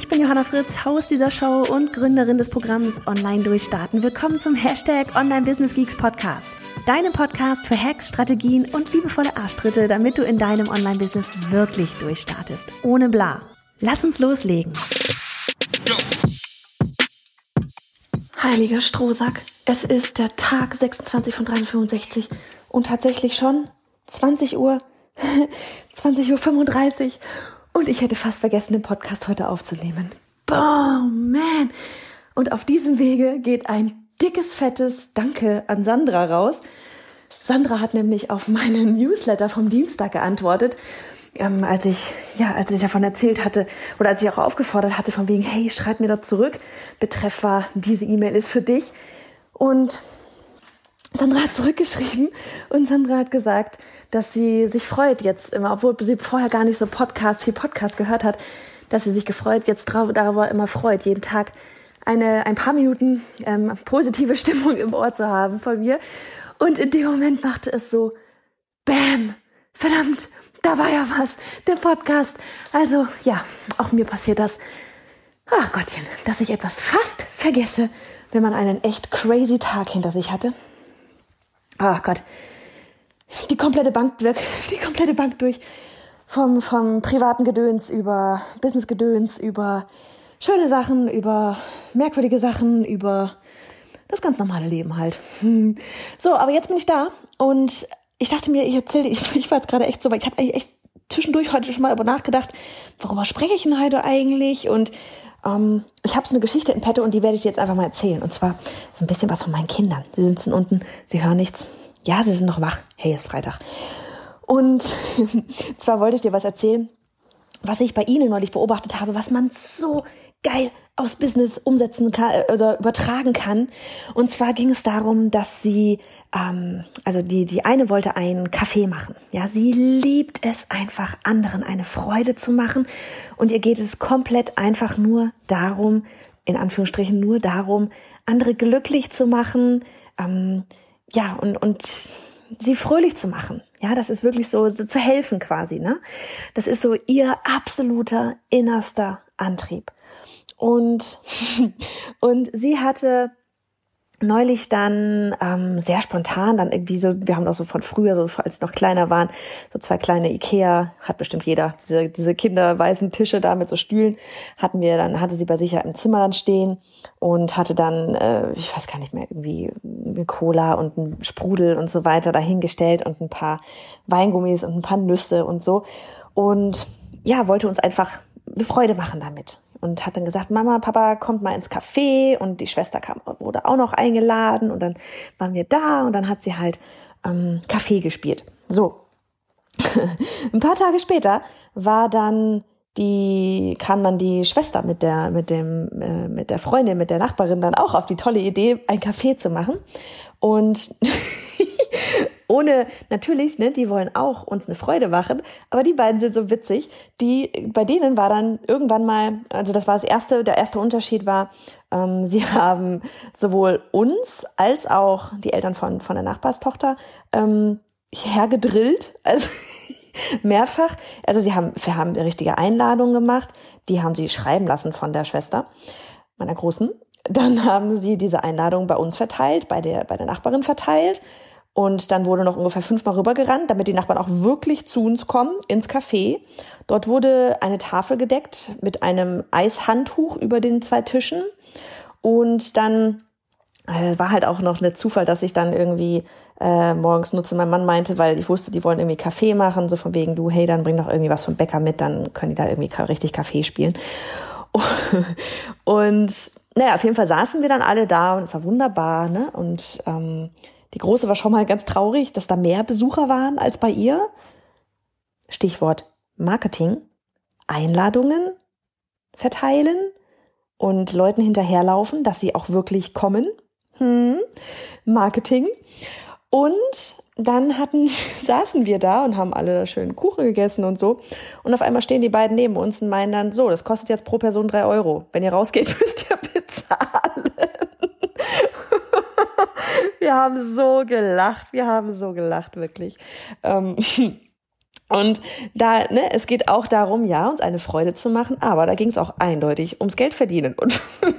Ich bin Johanna Fritz, Haus dieser Show und Gründerin des Programms Online Durchstarten. Willkommen zum Hashtag Online Business Geeks Podcast. Deinem Podcast für Hacks, Strategien und liebevolle Arschtritte, damit du in deinem Online-Business wirklich durchstartest. Ohne bla. Lass uns loslegen. Heiliger Strohsack, es ist der Tag 26 von 365 und tatsächlich schon 20 Uhr, 20 Uhr 35 und ich hätte fast vergessen, den Podcast heute aufzunehmen. Boom, man. Und auf diesem Wege geht ein dickes, fettes Danke an Sandra raus. Sandra hat nämlich auf meinen Newsletter vom Dienstag geantwortet, ähm, als ich, ja, als ich davon erzählt hatte oder als ich auch aufgefordert hatte von wegen, hey, schreib mir doch zurück. Betreff war, diese E-Mail ist für dich. Und Sandra hat zurückgeschrieben und Sandra hat gesagt, dass sie sich freut jetzt immer, obwohl sie vorher gar nicht so Podcast, viel Podcast gehört hat, dass sie sich gefreut, jetzt darüber immer freut, jeden Tag eine, ein paar Minuten ähm, positive Stimmung im Ohr zu haben von mir. Und in dem Moment machte es so, Bam! Verdammt, da war ja was, der Podcast. Also ja, auch mir passiert das. Ach Gottchen, dass ich etwas fast vergesse, wenn man einen echt crazy Tag hinter sich hatte. Ach Gott, die komplette Bank durch, die komplette Bank durch. Vom, vom privaten Gedöns über Business-Gedöns, über schöne Sachen, über merkwürdige Sachen, über das ganz normale Leben halt. So, aber jetzt bin ich da und ich dachte mir, ich erzähle, ich, ich war jetzt gerade echt so, weil ich habe echt zwischendurch heute schon mal über nachgedacht, worüber spreche ich denn heute eigentlich? Und ähm, ich habe so eine Geschichte in petto und die werde ich jetzt einfach mal erzählen. Und zwar so ein bisschen was von meinen Kindern. Sie sitzen unten, sie hören nichts. Ja, sie sind noch wach. Hey, ist Freitag. Und zwar wollte ich dir was erzählen, was ich bei Ihnen neulich beobachtet habe, was man so geil aus Business umsetzen kann äh, oder übertragen kann. Und zwar ging es darum, dass sie, ähm, also die die eine wollte einen Kaffee machen. Ja, sie liebt es einfach anderen eine Freude zu machen und ihr geht es komplett einfach nur darum, in Anführungsstrichen nur darum, andere glücklich zu machen. Ähm, ja, und, und sie fröhlich zu machen. Ja, das ist wirklich so, so zu helfen quasi, ne? Das ist so ihr absoluter innerster Antrieb. Und, und sie hatte neulich dann ähm, sehr spontan dann irgendwie so, wir haben auch so von früher, so als sie noch kleiner waren, so zwei kleine Ikea, hat bestimmt jeder, diese, diese kinderweißen Tische da mit so Stühlen, hatten wir dann, hatte sie bei sich im Zimmer dann stehen und hatte dann, äh, ich weiß gar nicht mehr, irgendwie eine Cola und ein Sprudel und so weiter dahingestellt und ein paar Weingummis und ein paar Nüsse und so. Und ja, wollte uns einfach eine Freude machen damit und hat dann gesagt, Mama, Papa, kommt mal ins Café und die Schwester kam, wurde auch noch eingeladen und dann waren wir da und dann hat sie halt ähm, Kaffee gespielt. So. Ein paar Tage später war dann die kam dann die Schwester mit der mit dem äh, mit der Freundin mit der Nachbarin dann auch auf die tolle Idee ein Café zu machen und ohne, natürlich, ne, die wollen auch uns eine Freude machen, aber die beiden sind so witzig. Die, bei denen war dann irgendwann mal, also das war das erste, der erste Unterschied war, ähm, sie haben sowohl uns als auch die Eltern von, von der Nachbarstochter ähm, hergedrillt, also mehrfach. Also sie haben, wir haben richtige Einladungen gemacht, die haben sie schreiben lassen von der Schwester, meiner Großen. Dann haben sie diese Einladung bei uns verteilt, bei der, bei der Nachbarin verteilt. Und dann wurde noch ungefähr fünfmal rübergerannt, damit die Nachbarn auch wirklich zu uns kommen, ins Café. Dort wurde eine Tafel gedeckt mit einem Eishandtuch über den zwei Tischen. Und dann äh, war halt auch noch ein Zufall, dass ich dann irgendwie äh, morgens nutze. Mein Mann meinte, weil ich wusste, die wollen irgendwie Kaffee machen, so von wegen, du, hey, dann bring doch irgendwie was vom Bäcker mit, dann können die da irgendwie richtig Kaffee spielen. Und naja, auf jeden Fall saßen wir dann alle da und es war wunderbar, ne? Und ähm, die Große war schon mal ganz traurig, dass da mehr Besucher waren als bei ihr. Stichwort Marketing, Einladungen verteilen. und Leuten hinterherlaufen, dass sie auch wirklich kommen. Hm. Marketing. Und dann hatten, saßen wir da und haben alle schön Kuchen gegessen und so. Und auf einmal stehen die beiden neben uns und meinen dann, so, das kostet jetzt pro Person drei Euro. Wenn ihr rausgeht, müsst ihr wir haben so gelacht, wir haben so gelacht, wirklich. Ähm, und da, ne, es geht auch darum, ja, uns eine Freude zu machen, aber da ging es auch eindeutig ums Geld verdienen. Und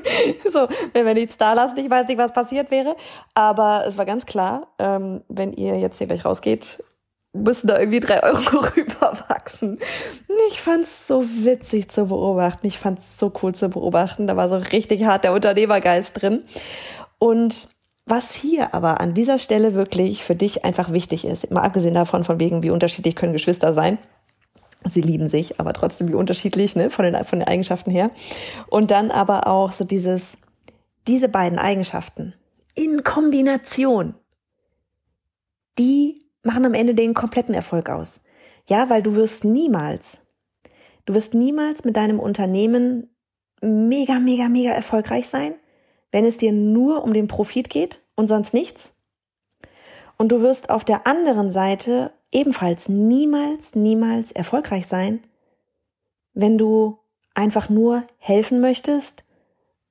so, wenn wir nichts da lassen, ich weiß nicht, was passiert wäre. Aber es war ganz klar, ähm, wenn ihr jetzt hier gleich rausgeht, müssen da irgendwie drei Euro rüberwachsen. Ich fand's so witzig zu beobachten. Ich fand's so cool zu beobachten. Da war so richtig hart der Unternehmergeist drin. Und was hier aber an dieser Stelle wirklich für dich einfach wichtig ist, immer abgesehen davon, von wegen, wie unterschiedlich können Geschwister sein. Sie lieben sich, aber trotzdem wie unterschiedlich, ne, von den, von den Eigenschaften her. Und dann aber auch so dieses, diese beiden Eigenschaften in Kombination, die machen am Ende den kompletten Erfolg aus. Ja, weil du wirst niemals, du wirst niemals mit deinem Unternehmen mega, mega, mega erfolgreich sein, wenn es dir nur um den Profit geht und sonst nichts. Und du wirst auf der anderen Seite ebenfalls niemals, niemals erfolgreich sein, wenn du einfach nur helfen möchtest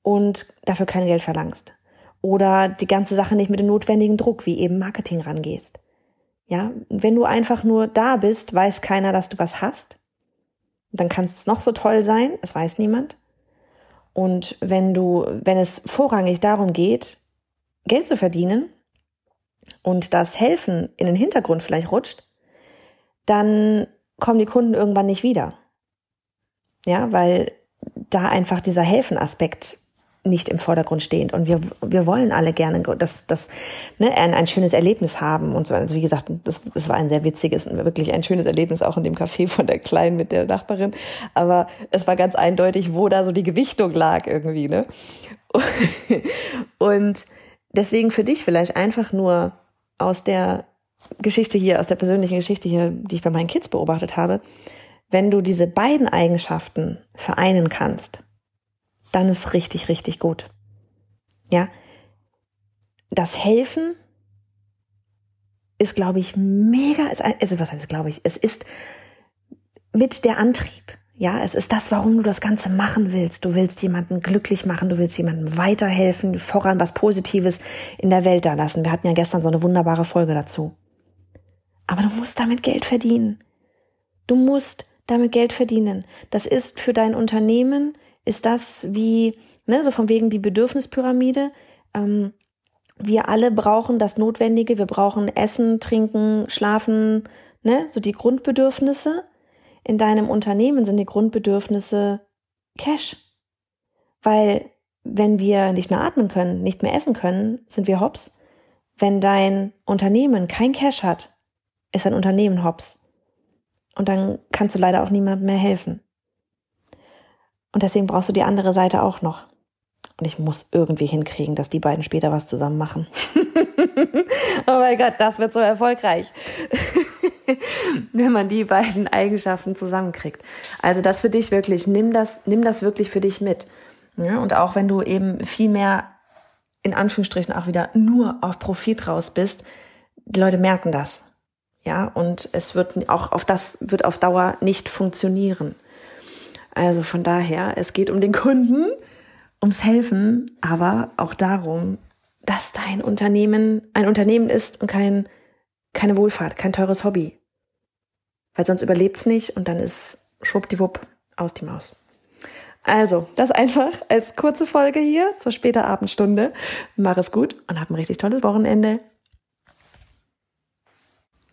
und dafür kein Geld verlangst. Oder die ganze Sache nicht mit dem notwendigen Druck, wie eben Marketing rangehst. Ja, wenn du einfach nur da bist, weiß keiner, dass du was hast. Dann kann es noch so toll sein, es weiß niemand. Und wenn du, wenn es vorrangig darum geht, Geld zu verdienen und das Helfen in den Hintergrund vielleicht rutscht, dann kommen die Kunden irgendwann nicht wieder. Ja, weil da einfach dieser Helfen-Aspekt nicht im Vordergrund stehend. Und wir, wir wollen alle gerne dass das, ne, ein, ein schönes Erlebnis haben und so. Also wie gesagt, das, das war ein sehr witziges und wirklich ein schönes Erlebnis auch in dem Café von der Kleinen mit der Nachbarin. Aber es war ganz eindeutig, wo da so die Gewichtung lag irgendwie, ne? Und deswegen für dich vielleicht einfach nur aus der Geschichte hier, aus der persönlichen Geschichte hier, die ich bei meinen Kids beobachtet habe, wenn du diese beiden Eigenschaften vereinen kannst, dann ist richtig, richtig gut. Ja. Das Helfen ist, glaube ich, mega, also was heißt, glaube ich, es ist mit der Antrieb. Ja, es ist das, warum du das Ganze machen willst. Du willst jemanden glücklich machen, du willst jemandem weiterhelfen, voran was Positives in der Welt da lassen. Wir hatten ja gestern so eine wunderbare Folge dazu. Aber du musst damit Geld verdienen. Du musst damit Geld verdienen. Das ist für dein Unternehmen ist das wie, ne, so von wegen die Bedürfnispyramide. Ähm, wir alle brauchen das Notwendige. Wir brauchen Essen, Trinken, Schlafen, ne, so die Grundbedürfnisse. In deinem Unternehmen sind die Grundbedürfnisse Cash. Weil wenn wir nicht mehr atmen können, nicht mehr essen können, sind wir hops. Wenn dein Unternehmen kein Cash hat, ist ein Unternehmen hops. Und dann kannst du leider auch niemandem mehr helfen. Und deswegen brauchst du die andere Seite auch noch. Und ich muss irgendwie hinkriegen, dass die beiden später was zusammen machen. oh mein Gott, das wird so erfolgreich. Wenn man die beiden Eigenschaften zusammenkriegt. Also das für dich wirklich, nimm das, nimm das wirklich für dich mit. Ja, und auch wenn du eben viel mehr in Anführungsstrichen auch wieder nur auf Profit raus bist, die Leute merken das. Ja, und es wird auch auf das wird auf Dauer nicht funktionieren. Also von daher, es geht um den Kunden, ums Helfen, aber auch darum, dass dein Unternehmen ein Unternehmen ist und kein, keine Wohlfahrt, kein teures Hobby. Weil sonst überlebt's nicht und dann ist schwuppdiwupp aus die Maus. Also, das einfach als kurze Folge hier zur später Abendstunde. Mach es gut und hab ein richtig tolles Wochenende.